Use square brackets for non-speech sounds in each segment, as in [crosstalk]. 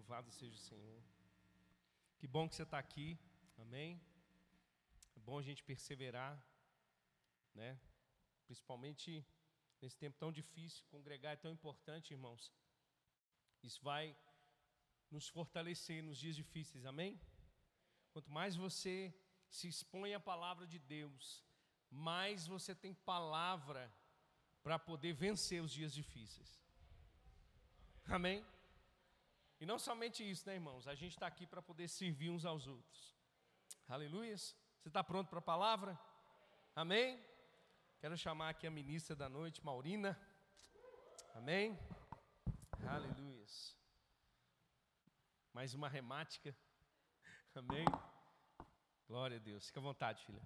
Louvado seja o Senhor. Que bom que você está aqui, amém? É bom a gente perseverar, né? Principalmente nesse tempo tão difícil, congregar é tão importante, irmãos. Isso vai nos fortalecer nos dias difíceis, amém? Quanto mais você se expõe à palavra de Deus, mais você tem palavra para poder vencer os dias difíceis. Amém? E não somente isso, né, irmãos? A gente está aqui para poder servir uns aos outros. Aleluia. Você está pronto para a palavra? Amém? Quero chamar aqui a ministra da noite, Maurina. Amém? Aleluia. Mais uma remática. Amém? Glória a Deus. Fica à vontade, filha.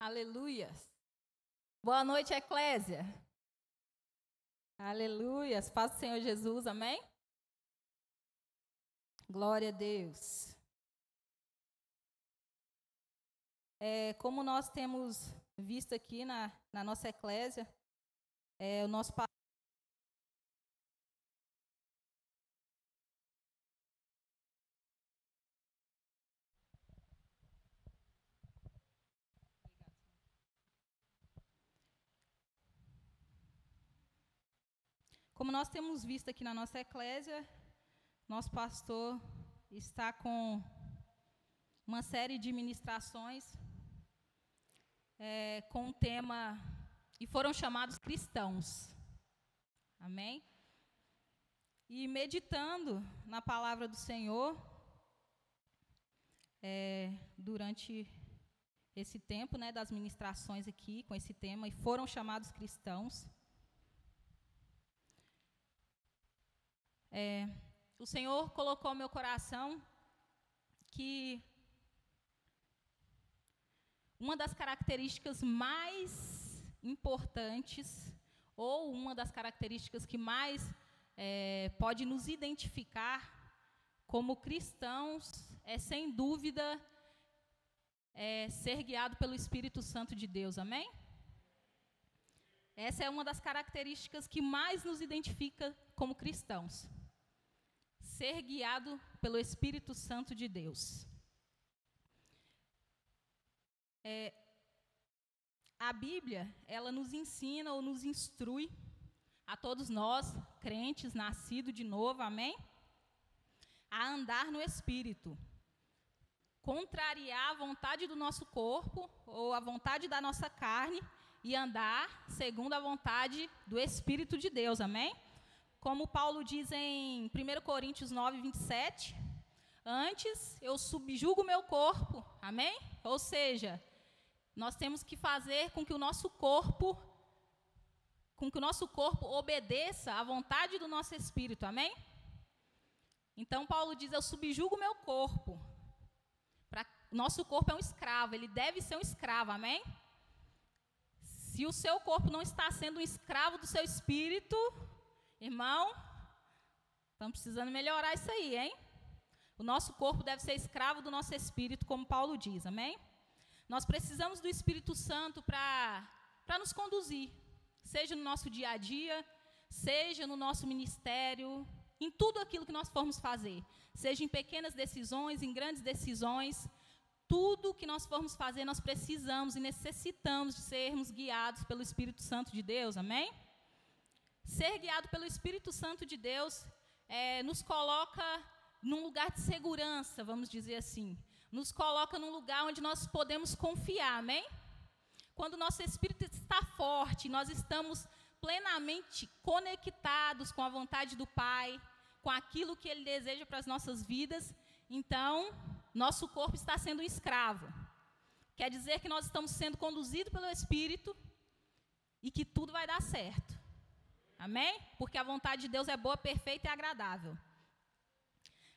Aleluias. Boa noite, Eclésia. Aleluias. Paz do Senhor Jesus, amém? Glória a Deus. É, como nós temos visto aqui na, na nossa eclésia, é, o nosso Como nós temos visto aqui na nossa eclésia, nosso pastor está com uma série de ministrações é, com o tema e foram chamados cristãos. Amém? E meditando na palavra do Senhor é, durante esse tempo, né, das ministrações aqui com esse tema e foram chamados cristãos. É, o Senhor colocou meu coração que uma das características mais importantes, ou uma das características que mais é, pode nos identificar como cristãos, é sem dúvida é, ser guiado pelo Espírito Santo de Deus, amém? Essa é uma das características que mais nos identifica como cristãos ser guiado pelo Espírito Santo de Deus. É, a Bíblia, ela nos ensina ou nos instrui, a todos nós, crentes, nascidos de novo, amém? A andar no Espírito. Contrariar a vontade do nosso corpo ou a vontade da nossa carne e andar segundo a vontade do Espírito de Deus, amém? Como Paulo diz em 1 Coríntios 9, 27, antes eu subjugo o meu corpo, amém? Ou seja, nós temos que fazer com que o nosso corpo, com que o nosso corpo obedeça à vontade do nosso espírito, amém? Então Paulo diz: Eu subjugo o meu corpo. Pra, nosso corpo é um escravo, ele deve ser um escravo, amém? Se o seu corpo não está sendo um escravo do seu espírito, Irmão, estamos precisando melhorar isso aí, hein? O nosso corpo deve ser escravo do nosso espírito, como Paulo diz, amém? Nós precisamos do Espírito Santo para nos conduzir, seja no nosso dia a dia, seja no nosso ministério, em tudo aquilo que nós formos fazer, seja em pequenas decisões, em grandes decisões, tudo que nós formos fazer, nós precisamos e necessitamos de sermos guiados pelo Espírito Santo de Deus, amém? Ser guiado pelo Espírito Santo de Deus é, nos coloca num lugar de segurança, vamos dizer assim. Nos coloca num lugar onde nós podemos confiar, amém? Quando nosso espírito está forte, nós estamos plenamente conectados com a vontade do Pai, com aquilo que Ele deseja para as nossas vidas, então nosso corpo está sendo um escravo. Quer dizer que nós estamos sendo conduzidos pelo Espírito e que tudo vai dar certo. Amém? Porque a vontade de Deus é boa, perfeita e agradável.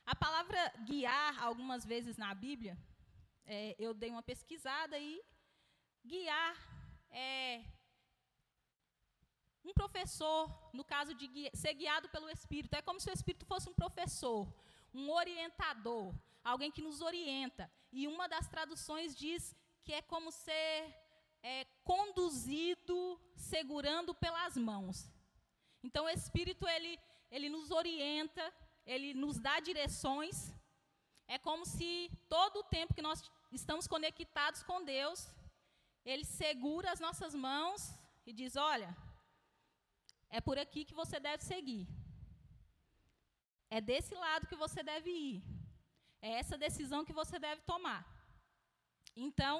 A palavra guiar, algumas vezes na Bíblia, é, eu dei uma pesquisada e guiar é um professor, no caso de guia, ser guiado pelo Espírito. É como se o Espírito fosse um professor, um orientador, alguém que nos orienta. E uma das traduções diz que é como ser é, conduzido, segurando pelas mãos. Então, o Espírito, ele, ele nos orienta, ele nos dá direções. É como se todo o tempo que nós estamos conectados com Deus, ele segura as nossas mãos e diz: Olha, é por aqui que você deve seguir. É desse lado que você deve ir. É essa decisão que você deve tomar. Então,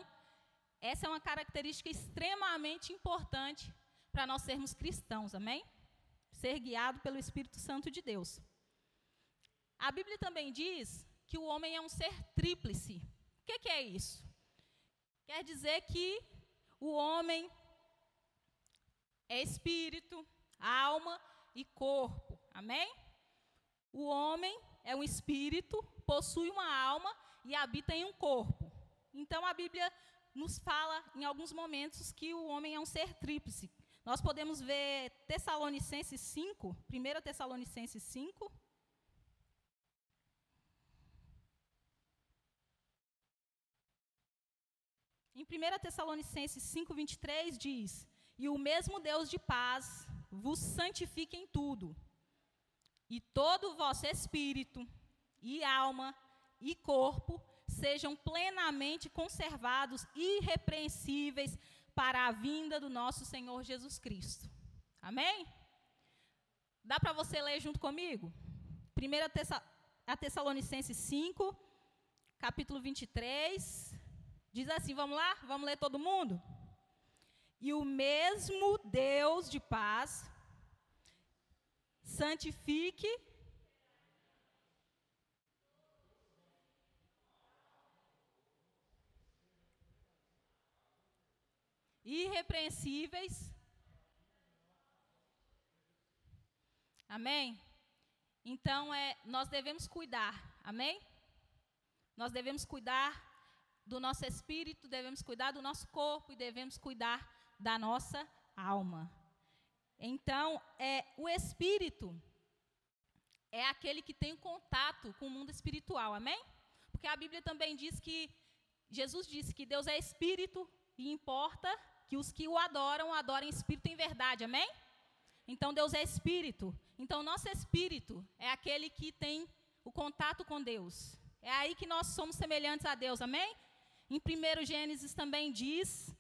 essa é uma característica extremamente importante para nós sermos cristãos, amém? Ser guiado pelo Espírito Santo de Deus. A Bíblia também diz que o homem é um ser tríplice. O que, que é isso? Quer dizer que o homem é espírito, alma e corpo. Amém? O homem é um espírito, possui uma alma e habita em um corpo. Então a Bíblia nos fala em alguns momentos que o homem é um ser tríplice. Nós podemos ver Tessalonicenses 5, 1 Tessalonicenses 5. Em 1 Tessalonicenses 5, 23 diz: E o mesmo Deus de paz vos santifique em tudo, e todo o vosso espírito, e alma, e corpo sejam plenamente conservados, irrepreensíveis, para a vinda do nosso Senhor Jesus Cristo. Amém? Dá para você ler junto comigo? 1 Tessa, a Tessalonicenses 5, capítulo 23. Diz assim: vamos lá? Vamos ler todo mundo? E o mesmo Deus de paz santifique irrepreensíveis. Amém? Então é, nós devemos cuidar. Amém? Nós devemos cuidar do nosso espírito, devemos cuidar do nosso corpo e devemos cuidar da nossa alma. Então, é, o espírito é aquele que tem contato com o mundo espiritual, amém? Porque a Bíblia também diz que, Jesus disse que Deus é espírito e importa que os que o adoram, adorem espírito em verdade, amém? Então, Deus é espírito. Então, nosso espírito é aquele que tem o contato com Deus. É aí que nós somos semelhantes a Deus, amém? Em 1 Gênesis também diz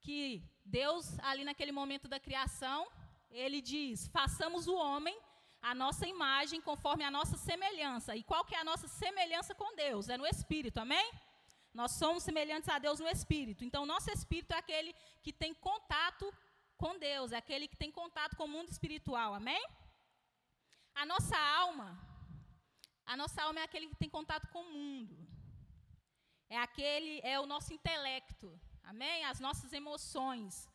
que Deus, ali naquele momento da criação, ele diz: façamos o homem a nossa imagem conforme a nossa semelhança. E qual que é a nossa semelhança com Deus? É no espírito, amém? Nós somos semelhantes a Deus no espírito. Então, nosso espírito é aquele que tem contato com Deus, é aquele que tem contato com o mundo espiritual, amém? A nossa alma, a nossa alma é aquele que tem contato com o mundo. É aquele, é o nosso intelecto. Amém? As nossas emoções.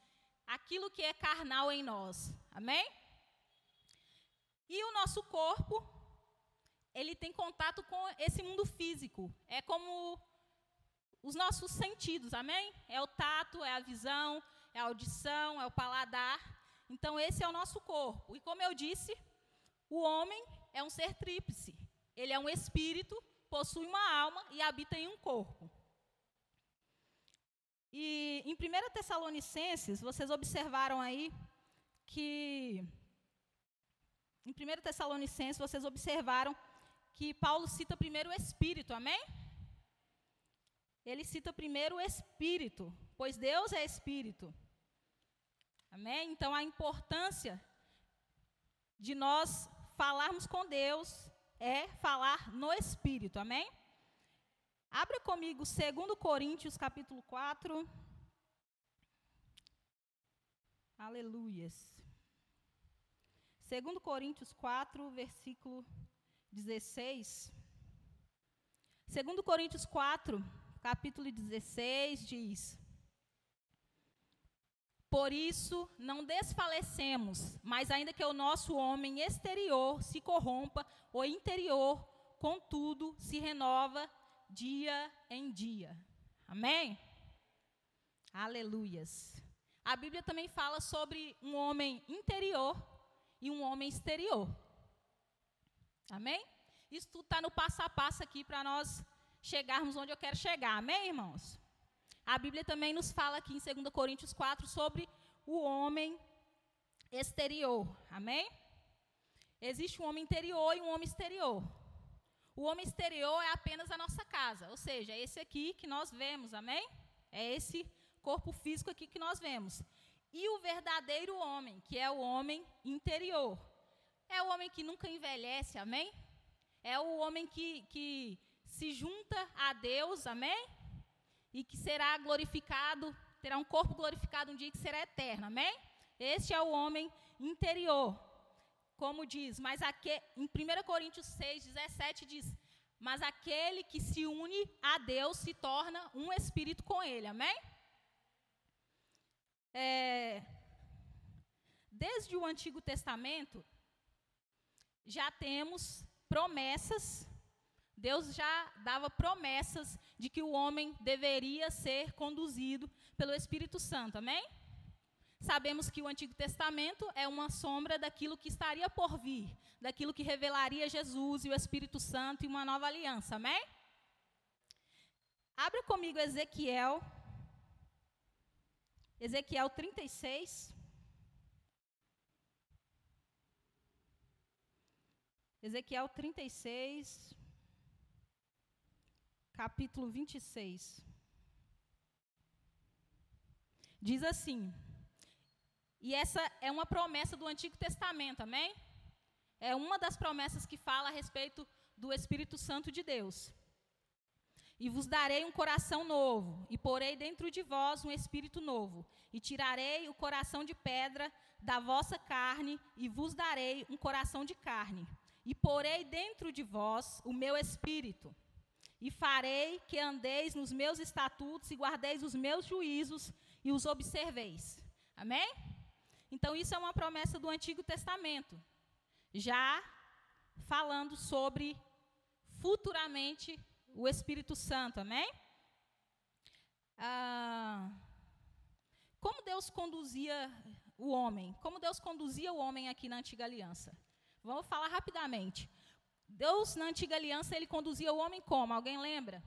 Aquilo que é carnal em nós. Amém? E o nosso corpo, ele tem contato com esse mundo físico. É como os nossos sentidos, amém? É o tato, é a visão, é a audição, é o paladar. Então, esse é o nosso corpo. E como eu disse, o homem é um ser tríplice. Ele é um espírito, possui uma alma e habita em um corpo. E em 1 Tessalonicenses, vocês observaram aí que. Em 1 Tessalonicenses, vocês observaram que Paulo cita primeiro o Espírito, amém? Ele cita primeiro o Espírito, pois Deus é Espírito. Amém? Então, a importância de nós falarmos com Deus é falar no Espírito, amém? Abra comigo 2 Coríntios capítulo 4. Aleluias. 2 Coríntios 4, versículo 16. 2 Coríntios 4, capítulo 16, diz: Por isso não desfalecemos, mas ainda que o nosso homem exterior se corrompa, o interior, contudo, se renova dia em dia. Amém? Aleluias. a Bíblia também fala sobre um homem interior e um homem exterior. Amém? Isso tudo está no passo a passo aqui para nós chegarmos onde eu quero chegar. Amém, irmãos? A Bíblia também nos fala aqui em 2 Coríntios 4 sobre o homem exterior. Amém? Existe um homem interior e um homem exterior. O homem exterior é apenas a nossa casa, ou seja, é esse aqui que nós vemos, amém? É esse corpo físico aqui que nós vemos. E o verdadeiro homem, que é o homem interior, é o homem que nunca envelhece, amém? É o homem que, que se junta a Deus, amém? E que será glorificado, terá um corpo glorificado um dia que será eterno, amém? Este é o homem interior. Como diz, mas aqui, em 1 Coríntios 6, 17 diz: Mas aquele que se une a Deus se torna um espírito com ele, amém? É, desde o Antigo Testamento, já temos promessas, Deus já dava promessas de que o homem deveria ser conduzido pelo Espírito Santo, amém? Sabemos que o Antigo Testamento é uma sombra daquilo que estaria por vir, daquilo que revelaria Jesus e o Espírito Santo e uma nova aliança, amém? Abra comigo Ezequiel, Ezequiel 36. Ezequiel 36, capítulo 26. Diz assim: e essa é uma promessa do Antigo Testamento, amém? É uma das promessas que fala a respeito do Espírito Santo de Deus. E vos darei um coração novo, e porei dentro de vós um espírito novo, e tirarei o coração de pedra da vossa carne, e vos darei um coração de carne, e porei dentro de vós o meu espírito, e farei que andeis nos meus estatutos e guardeis os meus juízos e os observeis. Amém? Então, isso é uma promessa do Antigo Testamento, já falando sobre futuramente o Espírito Santo, amém? Ah, como Deus conduzia o homem? Como Deus conduzia o homem aqui na antiga aliança? Vamos falar rapidamente. Deus, na antiga aliança, ele conduzia o homem como? Alguém lembra?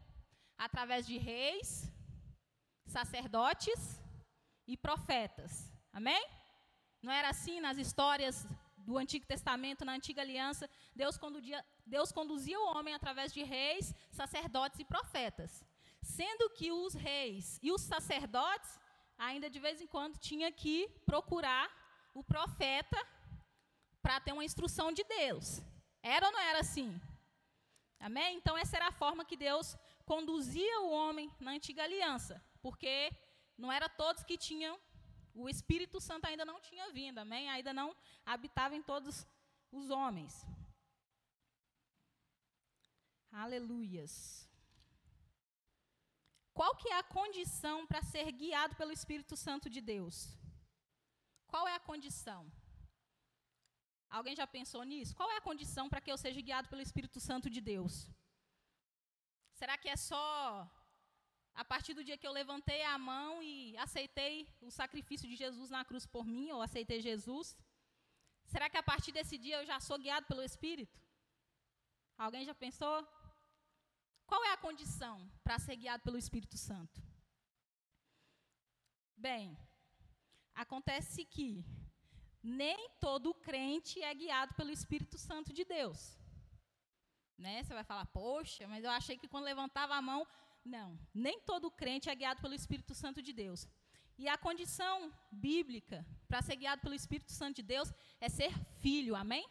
Através de reis, sacerdotes e profetas. Amém? Não era assim nas histórias do Antigo Testamento, na Antiga Aliança? Deus conduzia, Deus conduzia o homem através de reis, sacerdotes e profetas. Sendo que os reis e os sacerdotes, ainda de vez em quando, tinha que procurar o profeta para ter uma instrução de Deus. Era ou não era assim? Amém? Então, essa era a forma que Deus conduzia o homem na antiga aliança, porque não era todos que tinham o Espírito Santo ainda não tinha vindo, amém? Ainda não habitava em todos os homens. Aleluias. Qual que é a condição para ser guiado pelo Espírito Santo de Deus? Qual é a condição? Alguém já pensou nisso? Qual é a condição para que eu seja guiado pelo Espírito Santo de Deus? Será que é só a partir do dia que eu levantei a mão e aceitei o sacrifício de Jesus na cruz por mim, ou aceitei Jesus? Será que a partir desse dia eu já sou guiado pelo Espírito? Alguém já pensou? Qual é a condição para ser guiado pelo Espírito Santo? Bem, acontece que nem todo crente é guiado pelo Espírito Santo de Deus. Né? Você vai falar, poxa, mas eu achei que quando levantava a mão não, nem todo crente é guiado pelo Espírito Santo de Deus. E a condição bíblica para ser guiado pelo Espírito Santo de Deus é ser filho, amém?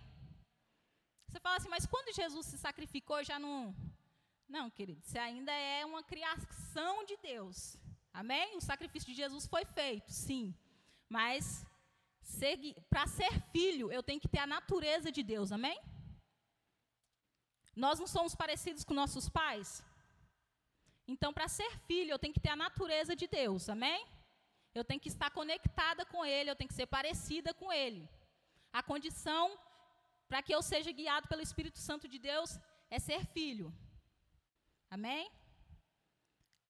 Você fala assim, mas quando Jesus se sacrificou, já não. Não, querido, você ainda é uma criação de Deus, amém? O sacrifício de Jesus foi feito, sim. Mas para ser filho, eu tenho que ter a natureza de Deus, amém? Nós não somos parecidos com nossos pais? Então, para ser filho, eu tenho que ter a natureza de Deus, amém? Eu tenho que estar conectada com Ele, eu tenho que ser parecida com Ele. A condição para que eu seja guiado pelo Espírito Santo de Deus é ser filho. Amém?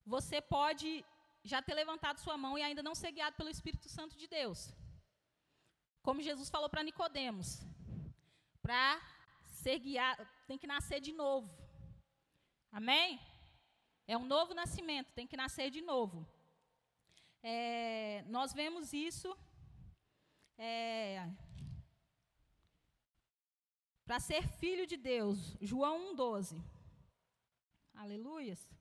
Você pode já ter levantado sua mão e ainda não ser guiado pelo Espírito Santo de Deus. Como Jesus falou para Nicodemos, para ser guiado, tem que nascer de novo. Amém? É um novo nascimento, tem que nascer de novo. É, nós vemos isso é, para ser filho de Deus. João 1,12. Aleluias.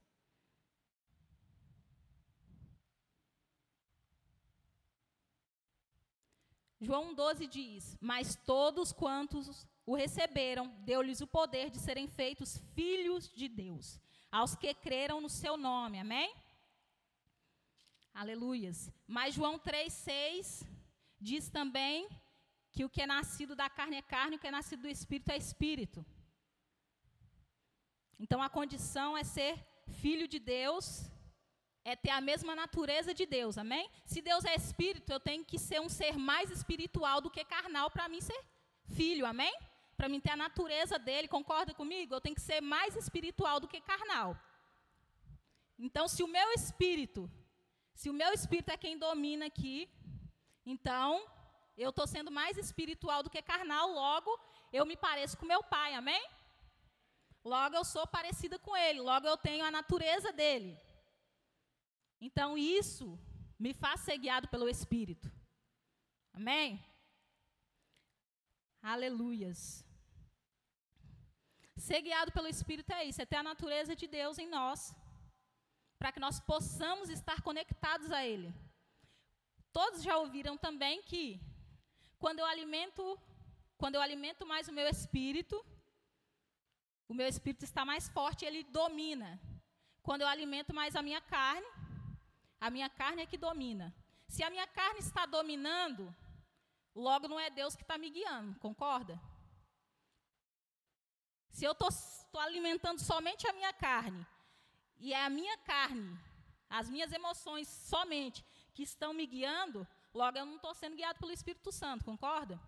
João 12 diz: Mas todos quantos o receberam, deu-lhes o poder de serem feitos filhos de Deus, aos que creram no seu nome. Amém? Aleluias. Mas João 3,6 diz também que o que é nascido da carne é carne, o que é nascido do espírito é espírito. Então a condição é ser filho de Deus é ter a mesma natureza de Deus, amém? Se Deus é espírito, eu tenho que ser um ser mais espiritual do que carnal para mim ser filho, amém? Para mim ter a natureza dele, concorda comigo? Eu tenho que ser mais espiritual do que carnal. Então, se o meu espírito, se o meu espírito é quem domina aqui, então eu estou sendo mais espiritual do que carnal, logo eu me pareço com meu pai, amém? Logo eu sou parecida com ele, logo eu tenho a natureza dele. Então isso me faz ser guiado pelo Espírito. Amém? Aleluias. Ser guiado pelo Espírito é isso, é ter a natureza de Deus em nós, para que nós possamos estar conectados a Ele. Todos já ouviram também que quando eu alimento, quando eu alimento mais o meu espírito, o meu espírito está mais forte, ele domina. Quando eu alimento mais a minha carne, a minha carne é que domina. Se a minha carne está dominando, logo não é Deus que está me guiando, concorda? Se eu estou alimentando somente a minha carne, e é a minha carne, as minhas emoções somente, que estão me guiando, logo eu não estou sendo guiado pelo Espírito Santo, concorda?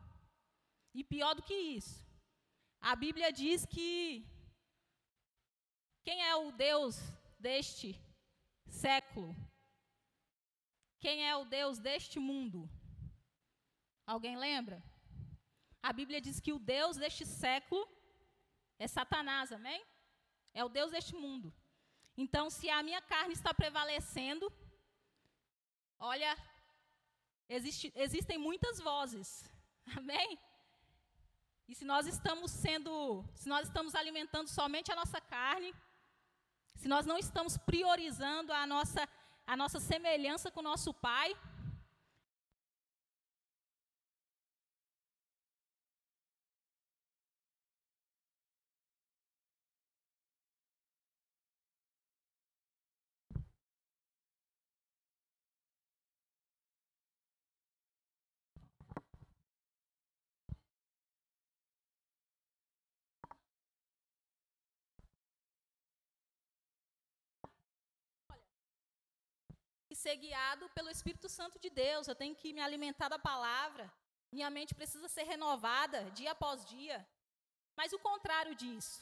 E pior do que isso, a Bíblia diz que quem é o Deus deste século? Quem é o Deus deste mundo? Alguém lembra? A Bíblia diz que o Deus deste século é Satanás, amém? É o Deus deste mundo. Então, se a minha carne está prevalecendo, olha, existe, existem muitas vozes, [laughs] amém? E se nós estamos sendo, se nós estamos alimentando somente a nossa carne, se nós não estamos priorizando a nossa a nossa semelhança com o nosso Pai. Ser guiado pelo Espírito Santo de Deus, eu tenho que me alimentar da palavra, minha mente precisa ser renovada dia após dia. Mas o contrário disso,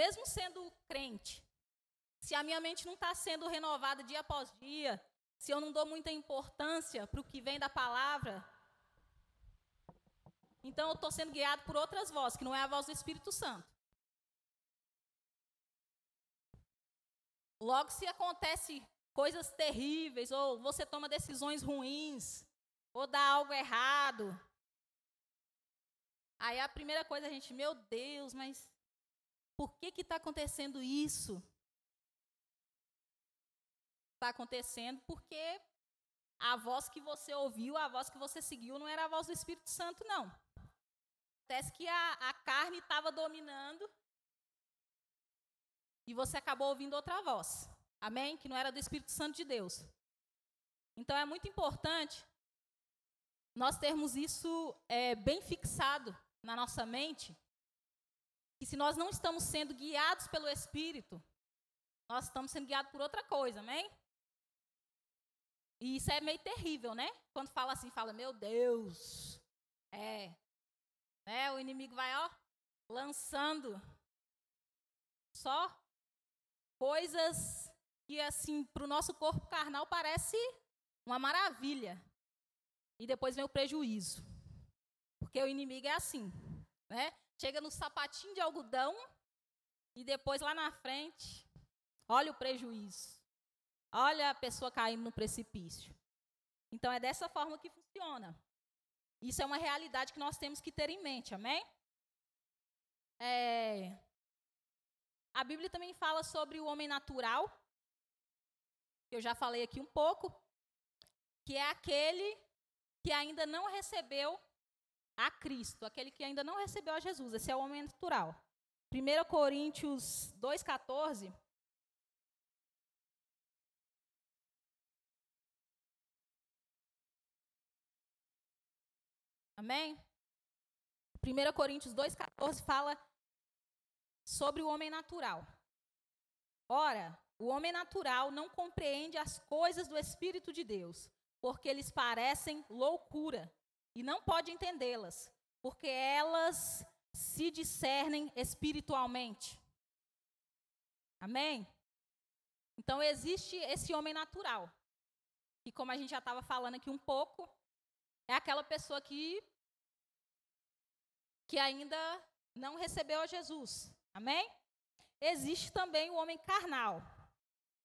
mesmo sendo crente, se a minha mente não está sendo renovada dia após dia, se eu não dou muita importância para o que vem da palavra, então eu estou sendo guiado por outras vozes, que não é a voz do Espírito Santo. Logo, se acontece coisas terríveis, ou você toma decisões ruins, ou dá algo errado. Aí a primeira coisa a gente, meu Deus, mas por que que está acontecendo isso? Está acontecendo porque a voz que você ouviu, a voz que você seguiu, não era a voz do Espírito Santo, não. Acontece que a, a carne estava dominando e você acabou ouvindo outra voz. Amém? Que não era do Espírito Santo de Deus. Então é muito importante nós termos isso é, bem fixado na nossa mente. Que se nós não estamos sendo guiados pelo Espírito, nós estamos sendo guiados por outra coisa, amém? E isso é meio terrível, né? Quando fala assim, fala, meu Deus, é, né? O inimigo vai, ó, lançando só coisas que assim, para o nosso corpo carnal parece uma maravilha. E depois vem o prejuízo. Porque o inimigo é assim, né? Chega no sapatinho de algodão e depois lá na frente, olha o prejuízo. Olha a pessoa caindo no precipício. Então é dessa forma que funciona. Isso é uma realidade que nós temos que ter em mente, amém? É, a Bíblia também fala sobre o homem natural, eu já falei aqui um pouco, que é aquele que ainda não recebeu a Cristo, aquele que ainda não recebeu a Jesus. Esse é o homem natural. 1 Coríntios 2,14. Amém? 1 Coríntios 2,14 fala sobre o homem natural. Ora, o homem natural não compreende as coisas do Espírito de Deus, porque lhes parecem loucura, e não pode entendê-las, porque elas se discernem espiritualmente. Amém? Então existe esse homem natural, que como a gente já estava falando aqui um pouco, é aquela pessoa que que ainda não recebeu a Jesus. Amém? Existe também o homem carnal,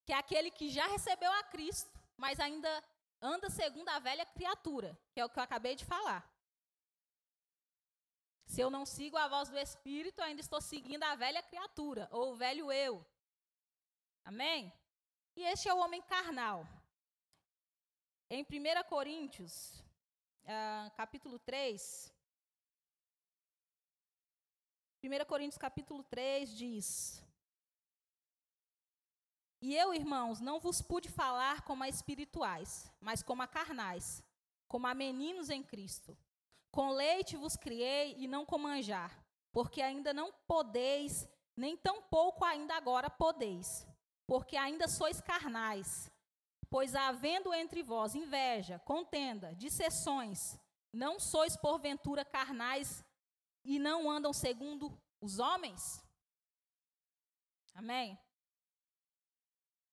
que é aquele que já recebeu a Cristo, mas ainda anda segundo a velha criatura, que é o que eu acabei de falar. Se eu não sigo a voz do Espírito, ainda estou seguindo a velha criatura, ou o velho eu. Amém? E este é o homem carnal. Em 1 Coríntios, uh, capítulo 3, 1 Coríntios capítulo 3 diz: E eu, irmãos, não vos pude falar como a espirituais, mas como a carnais, como a meninos em Cristo. Com leite vos criei e não com manjar, porque ainda não podeis, nem tampouco ainda agora podeis, porque ainda sois carnais. Pois havendo entre vós inveja, contenda, dissessões, não sois porventura carnais e não andam segundo os homens? Amém?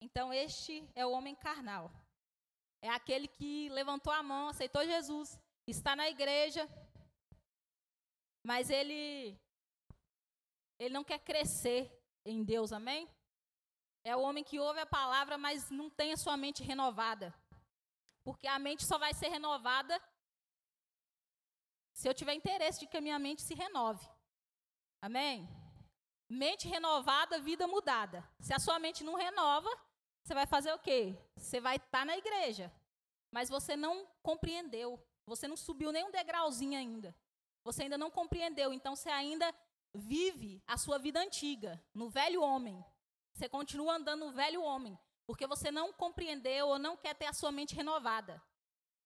Então, este é o homem carnal. É aquele que levantou a mão, aceitou Jesus, está na igreja, mas ele ele não quer crescer em Deus, amém? É o homem que ouve a palavra, mas não tem a sua mente renovada. Porque a mente só vai ser renovada se eu tiver interesse de que a minha mente se renove. Amém? Mente renovada, vida mudada. Se a sua mente não renova, você vai fazer o quê? Você vai estar tá na igreja, mas você não compreendeu. Você não subiu nem um degrauzinho ainda. Você ainda não compreendeu. Então você ainda vive a sua vida antiga, no velho homem. Você continua andando no velho homem, porque você não compreendeu ou não quer ter a sua mente renovada.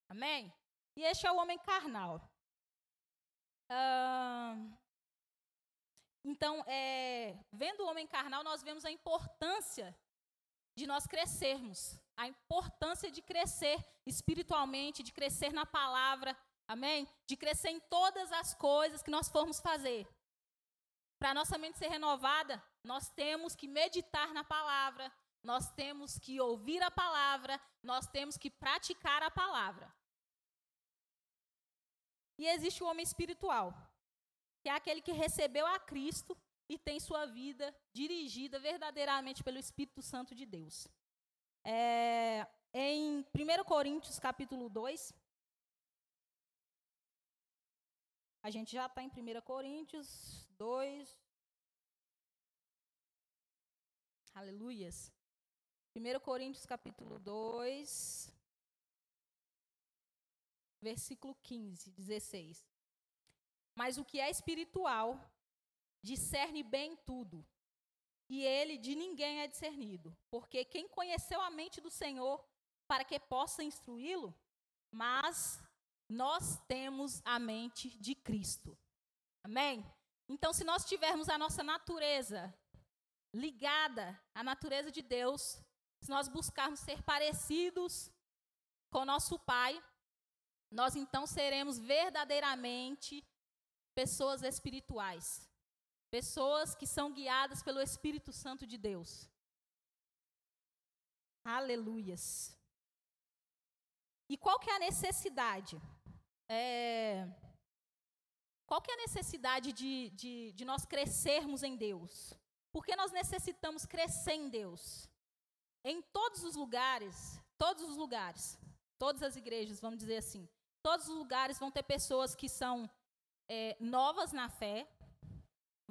Amém? E este é o homem carnal então, é, vendo o homem carnal, nós vemos a importância de nós crescermos, a importância de crescer espiritualmente, de crescer na palavra, amém? De crescer em todas as coisas que nós formos fazer. Para nossa mente ser renovada, nós temos que meditar na palavra, nós temos que ouvir a palavra, nós temos que praticar a palavra. E existe o homem espiritual, que é aquele que recebeu a Cristo e tem sua vida dirigida verdadeiramente pelo Espírito Santo de Deus. É, em 1 Coríntios capítulo 2, a gente já está em 1 Coríntios 2. Aleluias. 1 Coríntios capítulo 2 versículo 15, 16. Mas o que é espiritual discerne bem tudo, e ele de ninguém é discernido, porque quem conheceu a mente do Senhor para que possa instruí-lo? Mas nós temos a mente de Cristo. Amém? Então, se nós tivermos a nossa natureza ligada à natureza de Deus, se nós buscarmos ser parecidos com nosso Pai, nós então seremos verdadeiramente pessoas espirituais, pessoas que são guiadas pelo Espírito Santo de Deus. Aleluias. E qual que é a necessidade? É, qual que é a necessidade de, de, de nós crescermos em Deus? Porque nós necessitamos crescer em Deus. Em todos os lugares, todos os lugares, todas as igrejas, vamos dizer assim, todos os lugares vão ter pessoas que são é, novas na fé,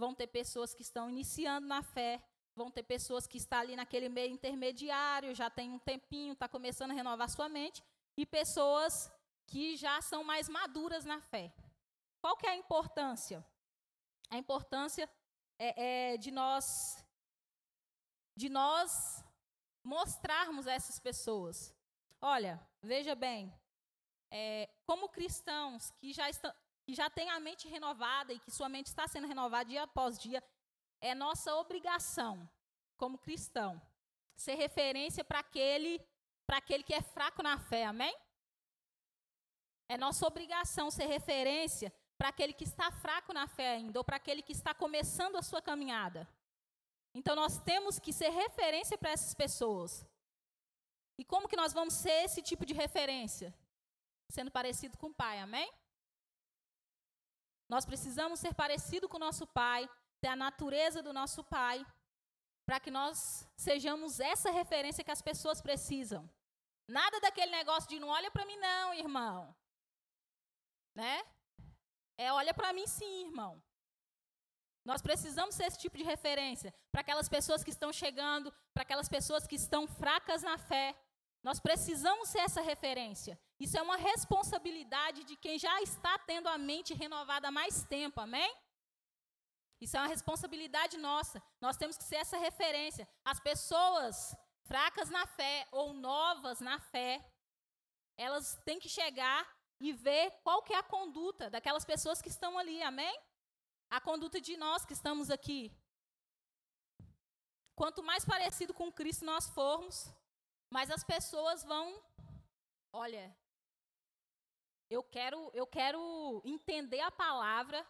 vão ter pessoas que estão iniciando na fé, vão ter pessoas que estão ali naquele meio intermediário, já tem um tempinho, está começando a renovar sua mente, e pessoas que já são mais maduras na fé. Qual que é a importância? A importância é, é de nós de nós mostrarmos a essas pessoas. Olha, veja bem, é, como cristãos que já estão, que já têm a mente renovada e que sua mente está sendo renovada dia após dia, é nossa obrigação, como cristão, ser referência para aquele, para aquele que é fraco na fé, amém? É nossa obrigação ser referência para aquele que está fraco na fé ainda, ou para aquele que está começando a sua caminhada. Então nós temos que ser referência para essas pessoas. E como que nós vamos ser esse tipo de referência? Sendo parecido com o Pai, amém? Nós precisamos ser parecido com o nosso Pai, ter a natureza do nosso Pai, para que nós sejamos essa referência que as pessoas precisam. Nada daquele negócio de não olha para mim não, irmão. Né? É olha para mim sim, irmão. Nós precisamos ser esse tipo de referência para aquelas pessoas que estão chegando, para aquelas pessoas que estão fracas na fé. Nós precisamos ser essa referência. Isso é uma responsabilidade de quem já está tendo a mente renovada há mais tempo, amém? Isso é uma responsabilidade nossa. Nós temos que ser essa referência. As pessoas fracas na fé ou novas na fé, elas têm que chegar e ver qual que é a conduta daquelas pessoas que estão ali, amém? A conduta de nós que estamos aqui. Quanto mais parecido com Cristo nós formos, mais as pessoas vão, olha, eu quero, eu quero entender a palavra,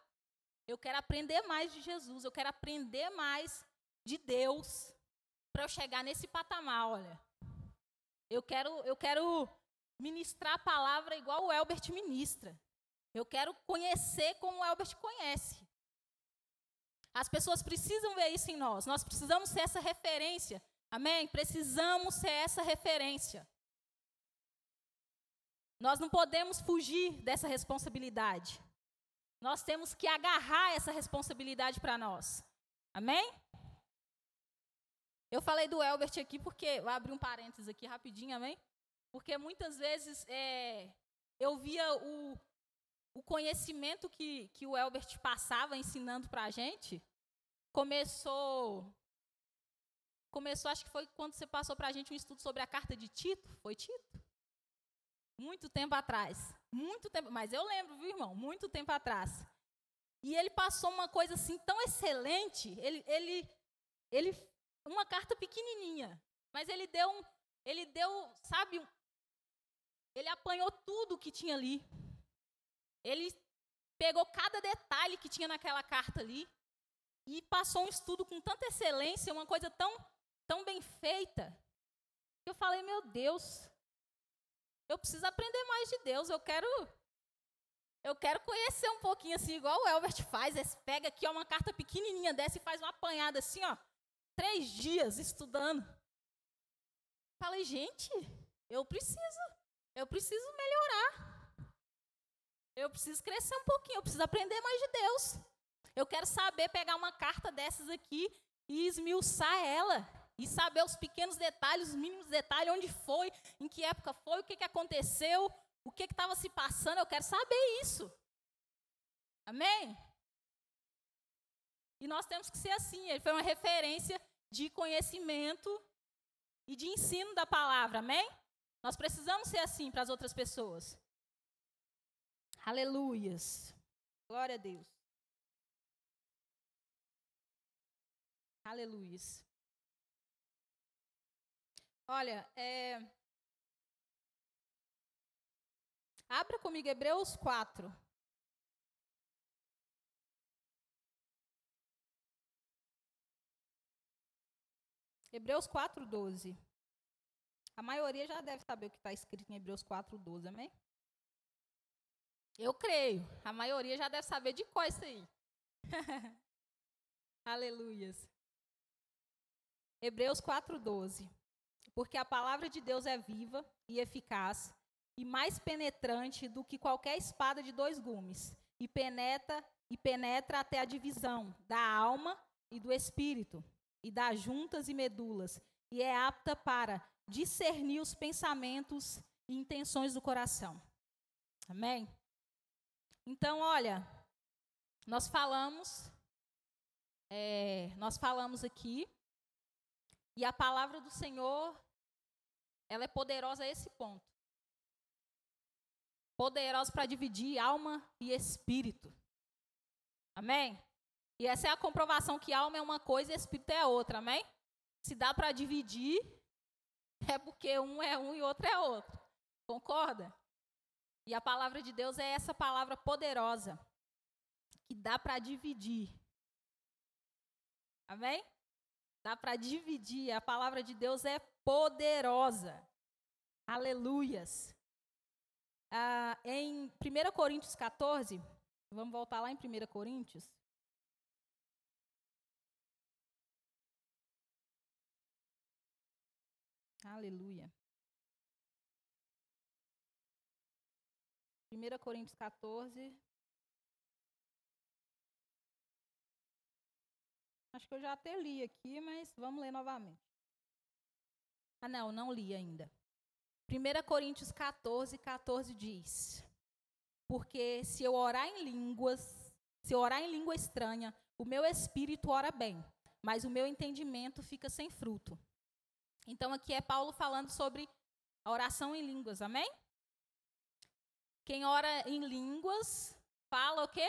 eu quero aprender mais de Jesus, eu quero aprender mais de Deus para eu chegar nesse patamar, olha. Eu quero, eu quero ministrar a palavra igual o Elbert ministra. Eu quero conhecer como o Elbert conhece. As pessoas precisam ver isso em nós. Nós precisamos ser essa referência. Amém? Precisamos ser essa referência. Nós não podemos fugir dessa responsabilidade. Nós temos que agarrar essa responsabilidade para nós. Amém? Eu falei do Elbert aqui porque, vou abrir um parênteses aqui rapidinho, amém? Porque muitas vezes é, eu via o, o conhecimento que, que o Elbert passava ensinando para a gente, começou, começou, acho que foi quando você passou para a gente um estudo sobre a carta de Tito, foi Tito? Muito tempo atrás. Muito tempo, mas eu lembro, viu, irmão? Muito tempo atrás. E ele passou uma coisa assim tão excelente, ele ele ele uma carta pequenininha, mas ele deu um ele deu, sabe, ele apanhou tudo que tinha ali. Ele pegou cada detalhe que tinha naquela carta ali e passou um estudo com tanta excelência, uma coisa tão tão bem feita. Eu falei, meu Deus, eu preciso aprender mais de Deus. Eu quero eu quero conhecer um pouquinho assim, igual o Elbert faz. Ele pega aqui uma carta pequenininha dessa e faz uma apanhada assim, ó, três dias estudando. Falei, gente, eu preciso, eu preciso melhorar. Eu preciso crescer um pouquinho, eu preciso aprender mais de Deus. Eu quero saber pegar uma carta dessas aqui e esmiuçar ela e saber os pequenos detalhes, os mínimos detalhes, onde foi, em que época foi, o que, que aconteceu, o que estava se passando, eu quero saber isso. Amém? E nós temos que ser assim. Ele foi uma referência de conhecimento e de ensino da palavra. Amém? Nós precisamos ser assim para as outras pessoas. Aleluias. Glória a Deus. Aleluias. Olha, é... abra comigo Hebreus 4. Hebreus 4, 12. A maioria já deve saber o que está escrito em Hebreus 4,12, amém? Eu creio. A maioria já deve saber de qual isso aí. [laughs] Aleluias. Hebreus 4,12. Porque a palavra de Deus é viva e eficaz, e mais penetrante do que qualquer espada de dois gumes, e penetra e penetra até a divisão da alma e do espírito, e das juntas e medulas, e é apta para discernir os pensamentos e intenções do coração. Amém? Então, olha, nós falamos, é, nós falamos aqui, e a palavra do Senhor, ela é poderosa a esse ponto. Poderosa para dividir alma e espírito. Amém? E essa é a comprovação que alma é uma coisa e espírito é outra, amém? Se dá para dividir, é porque um é um e outro é outro. Concorda? E a palavra de Deus é essa palavra poderosa que dá para dividir. Amém? Dá para dividir. A palavra de Deus é poderosa. Aleluias. Ah, em 1 Coríntios 14, vamos voltar lá em 1 Coríntios. Aleluia. 1 Coríntios 14. Acho que eu já até li aqui, mas vamos ler novamente. Ah, não, não li ainda. 1 Coríntios 14, 14 diz: Porque se eu orar em línguas, se eu orar em língua estranha, o meu espírito ora bem, mas o meu entendimento fica sem fruto. Então aqui é Paulo falando sobre a oração em línguas, amém? Quem ora em línguas fala o quê?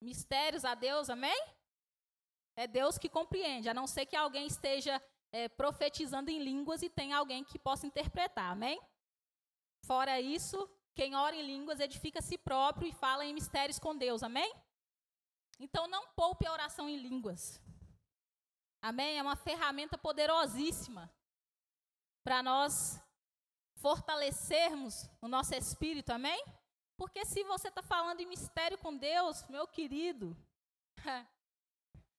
Mistérios a Deus, amém? É Deus que compreende, a não ser que alguém esteja é, profetizando em línguas e tenha alguém que possa interpretar, amém? Fora isso, quem ora em línguas edifica a si próprio e fala em mistérios com Deus, amém? Então não poupe a oração em línguas. Amém? É uma ferramenta poderosíssima para nós fortalecermos o nosso espírito, amém? Porque se você está falando em mistério com Deus, meu querido, [laughs]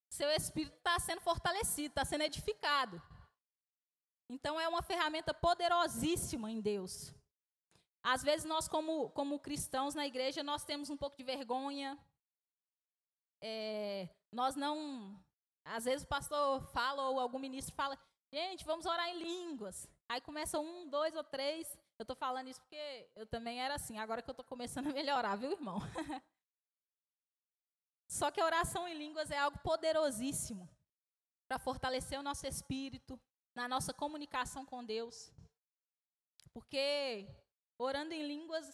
seu espírito está sendo fortalecido, está sendo edificado. Então é uma ferramenta poderosíssima em Deus. Às vezes nós, como, como cristãos na igreja, nós temos um pouco de vergonha. É, nós não. Às vezes o pastor fala ou algum ministro fala, gente, vamos orar em línguas. Aí começa um, dois ou três. Eu estou falando isso porque eu também era assim. Agora que eu estou começando a melhorar, viu, irmão? [laughs] Só que a oração em línguas é algo poderosíssimo para fortalecer o nosso espírito, na nossa comunicação com Deus. Porque orando em línguas,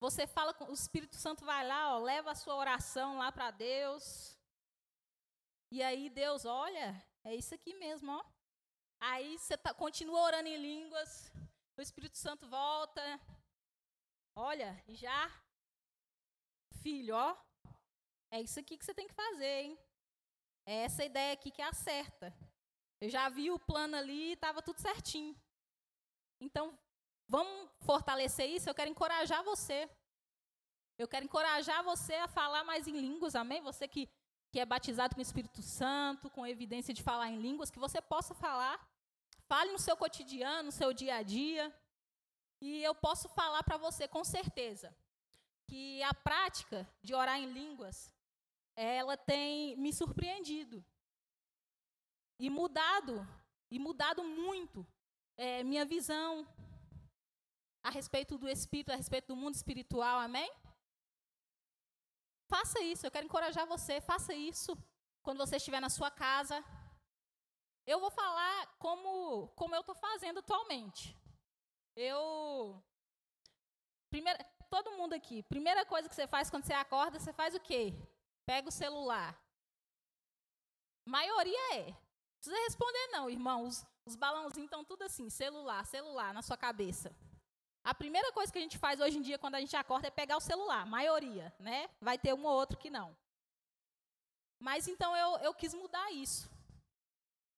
você fala com o Espírito Santo vai lá, ó, leva a sua oração lá para Deus. E aí Deus, olha, é isso aqui mesmo, ó. Aí você tá, continua orando em línguas, o Espírito Santo volta. Olha, já, filho, ó, é isso aqui que você tem que fazer, hein? É essa ideia aqui que é a certa. Eu já vi o plano ali e estava tudo certinho. Então, vamos fortalecer isso? Eu quero encorajar você. Eu quero encorajar você a falar mais em línguas, amém? Você que, que é batizado com o Espírito Santo, com evidência de falar em línguas, que você possa falar. Fale no seu cotidiano, no seu dia a dia. E eu posso falar para você com certeza que a prática de orar em línguas, ela tem me surpreendido e mudado, e mudado muito é, minha visão a respeito do Espírito, a respeito do mundo espiritual, amém? Faça isso, eu quero encorajar você, faça isso quando você estiver na sua casa, eu vou falar como, como eu estou fazendo atualmente. Eu. Primeira, todo mundo aqui, primeira coisa que você faz quando você acorda, você faz o quê? Pega o celular. Maioria é. Não precisa responder, não, irmão. Os, os balãozinhos estão tudo assim: celular, celular na sua cabeça. A primeira coisa que a gente faz hoje em dia quando a gente acorda é pegar o celular, maioria, né? Vai ter um ou outro que não. Mas então eu, eu quis mudar isso.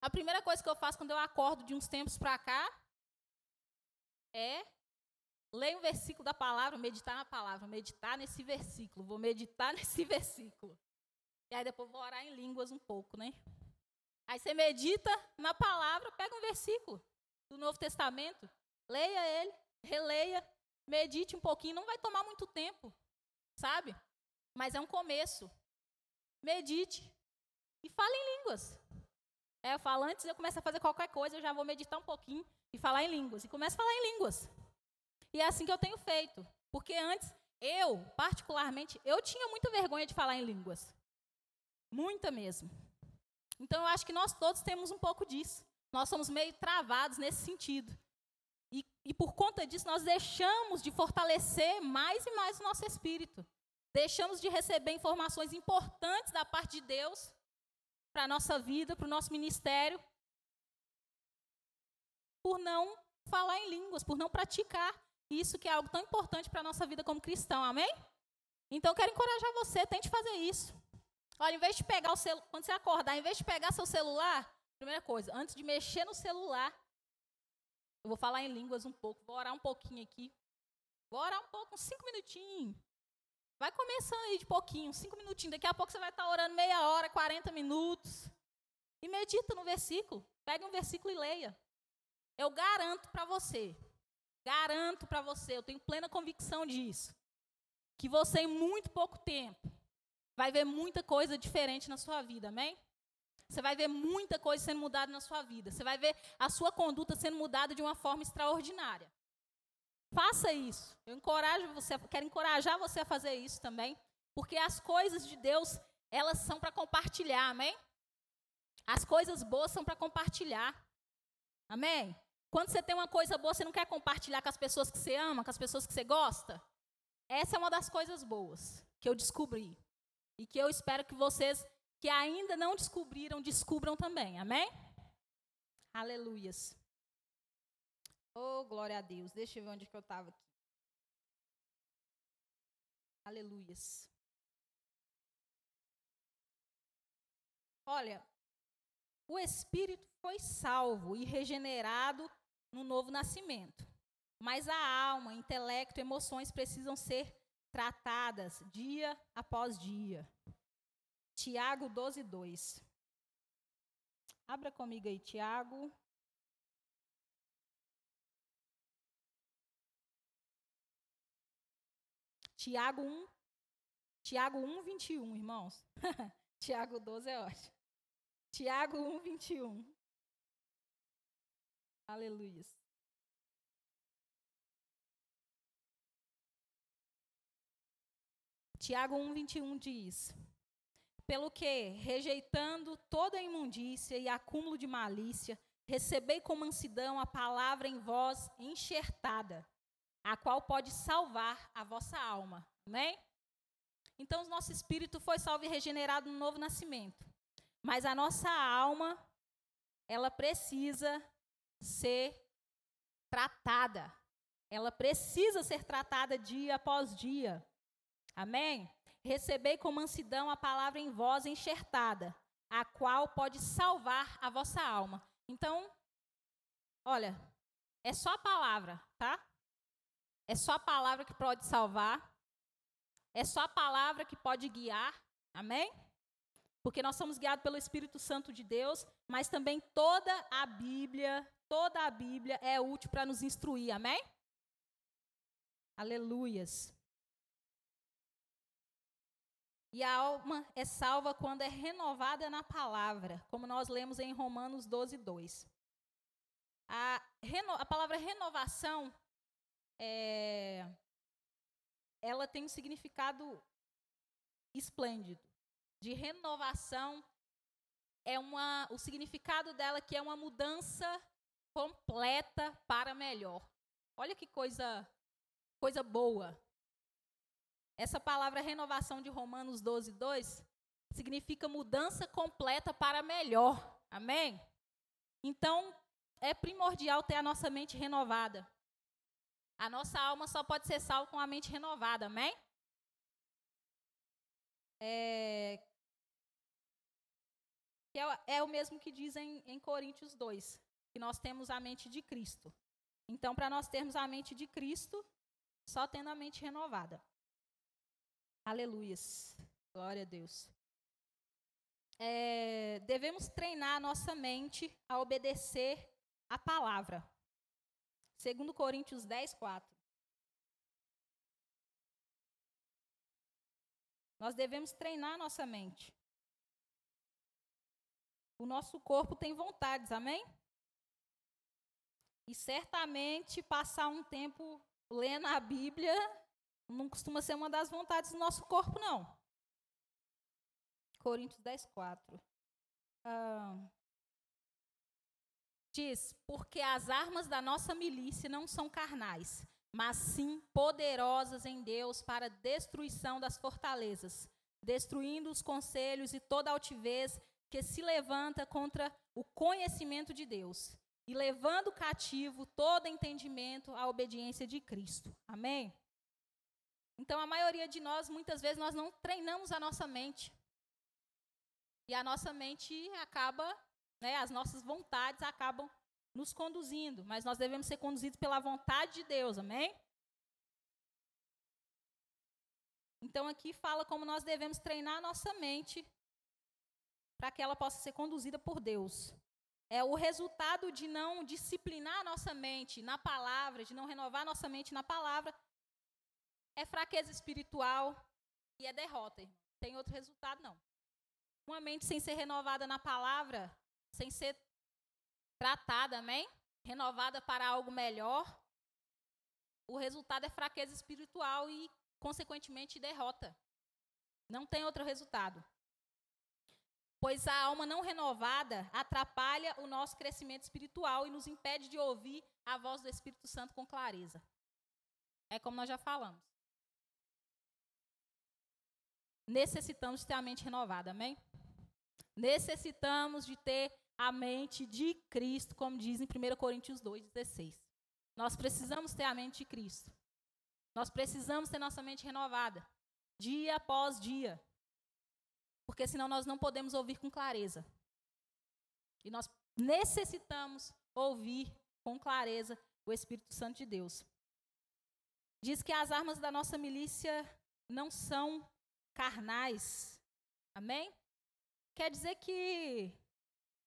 A primeira coisa que eu faço quando eu acordo de uns tempos para cá é ler um versículo da palavra, meditar na palavra, meditar nesse versículo, vou meditar [laughs] nesse versículo. E aí depois vou orar em línguas um pouco, né? Aí você medita na palavra, pega um versículo do Novo Testamento, leia ele, releia, medite um pouquinho, não vai tomar muito tempo, sabe? Mas é um começo. Medite e fale em línguas. É, eu falo, antes eu começo a fazer qualquer coisa, eu já vou meditar um pouquinho e falar em línguas. E começo a falar em línguas. E é assim que eu tenho feito. Porque antes, eu, particularmente, eu tinha muita vergonha de falar em línguas. Muita mesmo. Então eu acho que nós todos temos um pouco disso. Nós somos meio travados nesse sentido. E, e por conta disso, nós deixamos de fortalecer mais e mais o nosso espírito. Deixamos de receber informações importantes da parte de Deus para a nossa vida, para o nosso ministério, por não falar em línguas, por não praticar isso que é algo tão importante para a nossa vida como cristão, amém? Então, quero encorajar você, tente fazer isso. Olha, em vez de pegar o celular, quando você acordar, em vez de pegar seu celular, primeira coisa, antes de mexer no celular, eu vou falar em línguas um pouco, vou orar um pouquinho aqui. Vou orar um pouco, uns cinco minutinhos. Vai começando aí de pouquinho, cinco minutinhos. Daqui a pouco você vai estar orando meia hora, 40 minutos. E medita no versículo. Pegue um versículo e leia. Eu garanto para você, garanto para você, eu tenho plena convicção disso, que você em muito pouco tempo vai ver muita coisa diferente na sua vida, amém? Você vai ver muita coisa sendo mudada na sua vida. Você vai ver a sua conduta sendo mudada de uma forma extraordinária. Faça isso. Eu encorajo você, quero encorajar você a fazer isso também, porque as coisas de Deus, elas são para compartilhar, amém? As coisas boas são para compartilhar. Amém? Quando você tem uma coisa boa, você não quer compartilhar com as pessoas que você ama, com as pessoas que você gosta? Essa é uma das coisas boas que eu descobri. E que eu espero que vocês que ainda não descobriram, descubram também. Amém? Aleluias. Oh, glória a Deus. Deixa eu ver onde que eu estava aqui. Aleluias. Olha, o espírito foi salvo e regenerado no novo nascimento. Mas a alma, intelecto, emoções precisam ser tratadas dia após dia. Tiago 12, 2. Abra comigo aí, Tiago Tiago 1, Tiago 1, 21, irmãos. [laughs] Tiago 12 é ótimo. Tiago 1, 21. Aleluia. Tiago 1, 21 diz: Pelo que, rejeitando toda a imundícia e acúmulo de malícia, recebei com mansidão a palavra em vós enxertada, a qual pode salvar a vossa alma. Amém? Então, o nosso espírito foi salvo e regenerado no novo nascimento. Mas a nossa alma, ela precisa ser tratada. Ela precisa ser tratada dia após dia. Amém? Recebei com mansidão a palavra em voz enxertada, a qual pode salvar a vossa alma. Então, olha, é só a palavra, tá? É só a palavra que pode salvar. É só a palavra que pode guiar. Amém? Porque nós somos guiados pelo Espírito Santo de Deus, mas também toda a Bíblia, toda a Bíblia é útil para nos instruir. Amém? Aleluias. E a alma é salva quando é renovada na palavra, como nós lemos em Romanos 12, 2. A, a palavra renovação é, ela tem um significado esplêndido. De renovação é uma, o significado dela que é uma mudança completa para melhor. Olha que coisa, coisa boa. Essa palavra renovação de Romanos 12, 2 significa mudança completa para melhor. Amém? Então, é primordial ter a nossa mente renovada. A nossa alma só pode ser salva com a mente renovada, amém? É, é, é o mesmo que diz em, em Coríntios 2, que nós temos a mente de Cristo. Então, para nós termos a mente de Cristo, só tendo a mente renovada. Aleluias. Glória a Deus. É, devemos treinar a nossa mente a obedecer a palavra. Segundo Coríntios 10, 4. Nós devemos treinar a nossa mente. O nosso corpo tem vontades, amém? E certamente passar um tempo lendo a Bíblia não costuma ser uma das vontades do nosso corpo, não. Coríntios 10, 4. Ah, diz: Porque as armas da nossa milícia não são carnais, mas sim poderosas em Deus para destruição das fortalezas, destruindo os conselhos e toda altivez que se levanta contra o conhecimento de Deus, e levando cativo todo entendimento à obediência de Cristo. Amém? Então, a maioria de nós, muitas vezes, nós não treinamos a nossa mente. E a nossa mente acaba, né, as nossas vontades acabam nos conduzindo, mas nós devemos ser conduzidos pela vontade de Deus, amém? Então aqui fala como nós devemos treinar a nossa mente para que ela possa ser conduzida por Deus. É o resultado de não disciplinar a nossa mente na palavra, de não renovar a nossa mente na palavra, é fraqueza espiritual e é derrota. Irmão. Tem outro resultado não. Uma mente sem ser renovada na palavra, sem ser tratada, amém? Renovada para algo melhor, o resultado é fraqueza espiritual e, consequentemente, derrota. Não tem outro resultado. Pois a alma não renovada atrapalha o nosso crescimento espiritual e nos impede de ouvir a voz do Espírito Santo com clareza. É como nós já falamos. Necessitamos ter a mente renovada, amém? Necessitamos de ter a mente de Cristo, como diz em 1 Coríntios 2,16. Nós precisamos ter a mente de Cristo. Nós precisamos ter nossa mente renovada, dia após dia. Porque senão nós não podemos ouvir com clareza. E nós necessitamos ouvir com clareza o Espírito Santo de Deus. Diz que as armas da nossa milícia não são carnais. Amém? Quer dizer que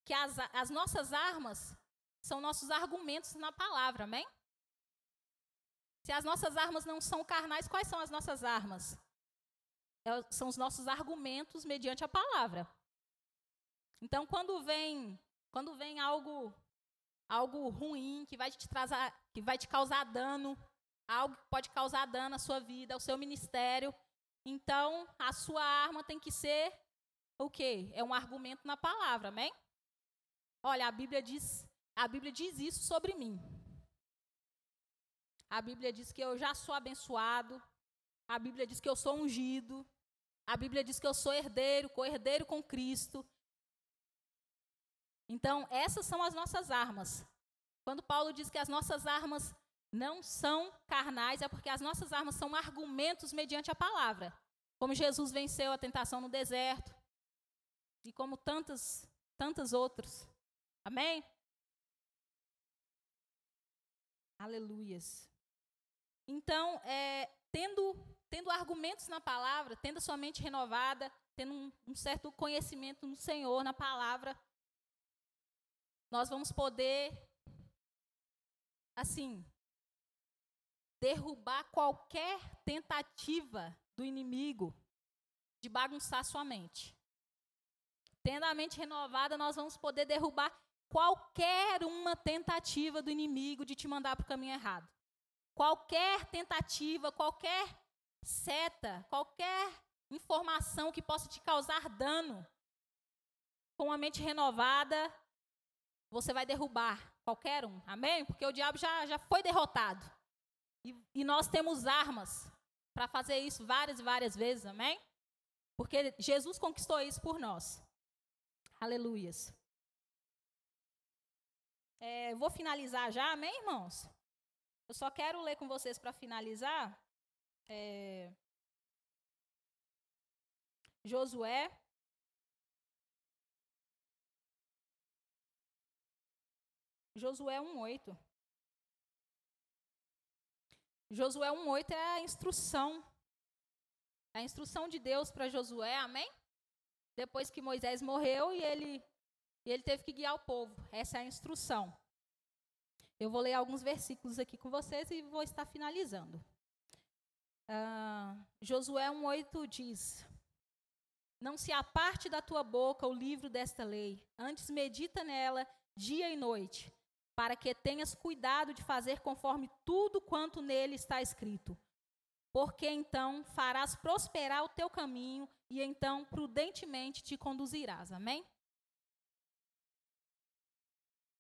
que as, as nossas armas são nossos argumentos na palavra, amém? Se as nossas armas não são carnais, quais são as nossas armas? É, são os nossos argumentos mediante a palavra. Então, quando vem, quando vem algo, algo ruim que vai te trazer, que vai te causar dano, algo que pode causar dano à sua vida, ao seu ministério, então a sua arma tem que ser o quê? É um argumento na palavra, amém? Olha, a Bíblia diz, a Bíblia diz isso sobre mim. A Bíblia diz que eu já sou abençoado. A Bíblia diz que eu sou ungido. A Bíblia diz que eu sou herdeiro, co-herdeiro com Cristo. Então, essas são as nossas armas. Quando Paulo diz que as nossas armas não são carnais, é porque as nossas armas são argumentos mediante a palavra. Como Jesus venceu a tentação no deserto. E como tantas, tantas outras. Amém? Aleluias. Então, é, tendo, tendo argumentos na palavra, tendo a sua mente renovada, tendo um, um certo conhecimento no Senhor, na palavra, nós vamos poder, assim, derrubar qualquer tentativa do inimigo de bagunçar sua mente. Tendo a mente renovada, nós vamos poder derrubar qualquer uma tentativa do inimigo de te mandar para o caminho errado. Qualquer tentativa, qualquer seta, qualquer informação que possa te causar dano, com a mente renovada, você vai derrubar qualquer um. Amém? Porque o diabo já, já foi derrotado. E, e nós temos armas para fazer isso várias e várias vezes. Amém? Porque Jesus conquistou isso por nós. Aleluias. É, vou finalizar já, amém, irmãos? Eu só quero ler com vocês para finalizar. É, Josué. Josué 1,8. Josué 1,8 é a instrução. A instrução de Deus para Josué, amém? Depois que Moisés morreu e ele, e ele teve que guiar o povo. Essa é a instrução. Eu vou ler alguns versículos aqui com vocês e vou estar finalizando. Uh, Josué 1,8 diz: Não se aparte da tua boca o livro desta lei, antes medita nela dia e noite, para que tenhas cuidado de fazer conforme tudo quanto nele está escrito. Porque então farás prosperar o teu caminho e então prudentemente te conduzirás. Amém?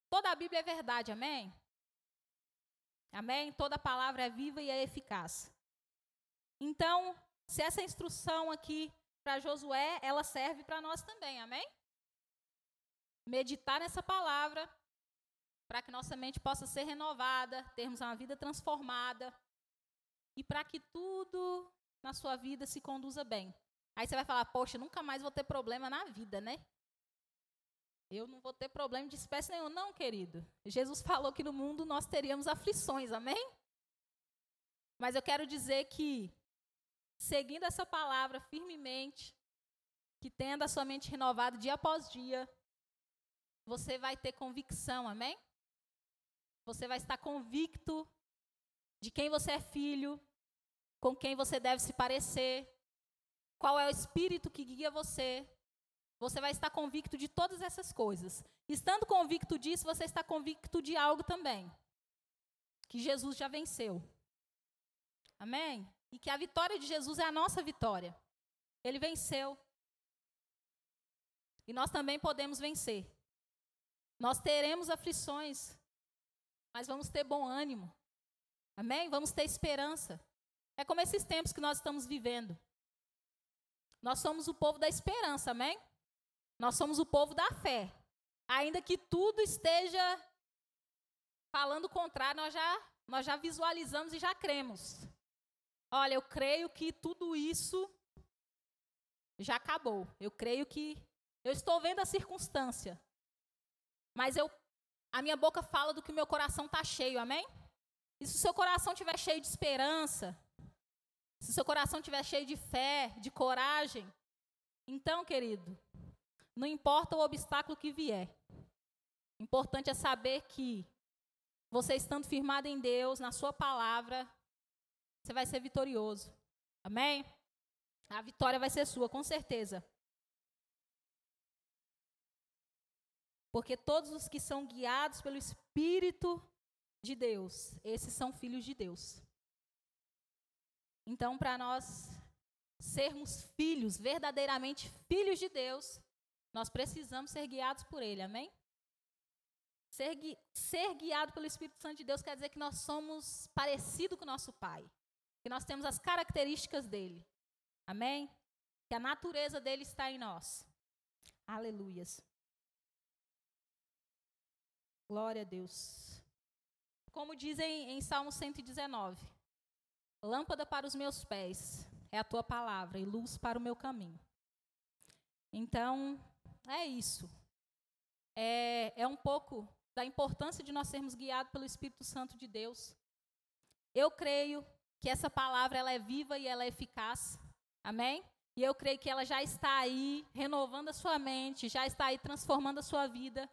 Toda a Bíblia é verdade, amém? Amém? Toda palavra é viva e é eficaz. Então, se essa instrução aqui para Josué, ela serve para nós também, amém? Meditar nessa palavra para que nossa mente possa ser renovada, termos uma vida transformada e para que tudo na sua vida se conduza bem. Aí você vai falar, poxa, nunca mais vou ter problema na vida, né? Eu não vou ter problema de espécie nenhuma, não, querido. Jesus falou que no mundo nós teríamos aflições, amém? Mas eu quero dizer que, seguindo essa palavra firmemente, que tendo a sua mente renovada dia após dia, você vai ter convicção, amém? Você vai estar convicto de quem você é filho, com quem você deve se parecer, qual é o espírito que guia você, você vai estar convicto de todas essas coisas. Estando convicto disso, você está convicto de algo também. Que Jesus já venceu. Amém? E que a vitória de Jesus é a nossa vitória. Ele venceu. E nós também podemos vencer. Nós teremos aflições, mas vamos ter bom ânimo. Amém? Vamos ter esperança. É como esses tempos que nós estamos vivendo. Nós somos o povo da esperança, amém? Nós somos o povo da fé. Ainda que tudo esteja falando o contrário, nós já, nós já visualizamos e já cremos. Olha, eu creio que tudo isso já acabou. Eu creio que eu estou vendo a circunstância. Mas eu a minha boca fala do que o meu coração está cheio, amém? E se o seu coração estiver cheio de esperança, se o seu coração estiver cheio de fé, de coragem, então, querido, não importa o obstáculo que vier. Importante é saber que você estando firmado em Deus, na sua palavra, você vai ser vitorioso. Amém? A vitória vai ser sua, com certeza. Porque todos os que são guiados pelo Espírito de Deus, esses são filhos de Deus. Então, para nós sermos filhos, verdadeiramente filhos de Deus, nós precisamos ser guiados por Ele, amém? Ser, gui ser guiado pelo Espírito Santo de Deus quer dizer que nós somos parecidos com nosso Pai, que nós temos as características dele, amém? Que a natureza dele está em nós. Aleluias. Glória a Deus. Como dizem em Salmo 119: Lâmpada para os meus pés é a tua palavra e luz para o meu caminho. Então, é isso. É, é um pouco da importância de nós sermos guiados pelo Espírito Santo de Deus. Eu creio que essa palavra ela é viva e ela é eficaz. Amém? E eu creio que ela já está aí renovando a sua mente, já está aí transformando a sua vida.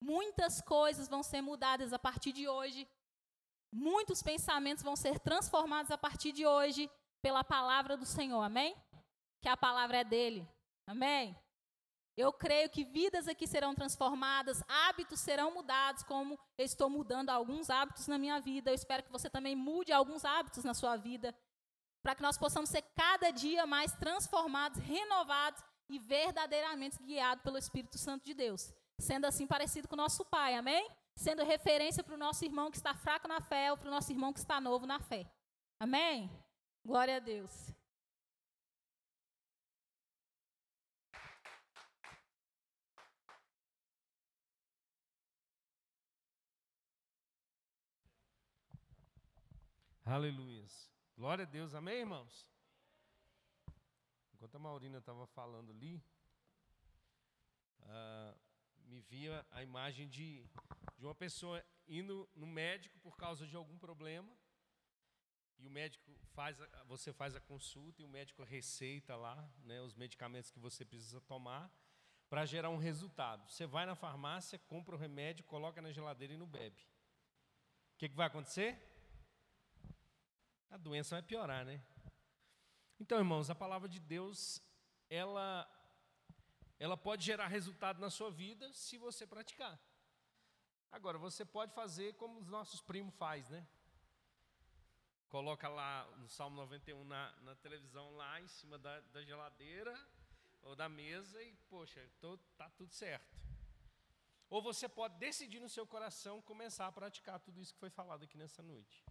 Muitas coisas vão ser mudadas a partir de hoje. Muitos pensamentos vão ser transformados a partir de hoje pela palavra do Senhor. Amém? Que a palavra é dele. Amém? Eu creio que vidas aqui serão transformadas, hábitos serão mudados, como eu estou mudando alguns hábitos na minha vida. Eu espero que você também mude alguns hábitos na sua vida, para que nós possamos ser cada dia mais transformados, renovados e verdadeiramente guiados pelo Espírito Santo de Deus. Sendo assim parecido com o nosso Pai, amém? Sendo referência para o nosso irmão que está fraco na fé ou para o nosso irmão que está novo na fé. Amém? Glória a Deus. Aleluia. Glória a Deus. Amém, irmãos? Enquanto a Maurina estava falando ali, uh, me via a imagem de, de uma pessoa indo no médico por causa de algum problema. e o médico faz, você faz a consulta e o médico receita lá, né, os medicamentos que você precisa tomar para gerar um resultado. Você vai na farmácia, compra o remédio, coloca na geladeira e não bebe. O que, que vai acontecer? A doença vai piorar, né? Então, irmãos, a palavra de Deus, ela, ela pode gerar resultado na sua vida se você praticar. Agora, você pode fazer como os nossos primos faz, né? Coloca lá no Salmo 91 na, na televisão, lá em cima da, da geladeira ou da mesa e, poxa, tô, tá tudo certo. Ou você pode decidir no seu coração começar a praticar tudo isso que foi falado aqui nessa noite.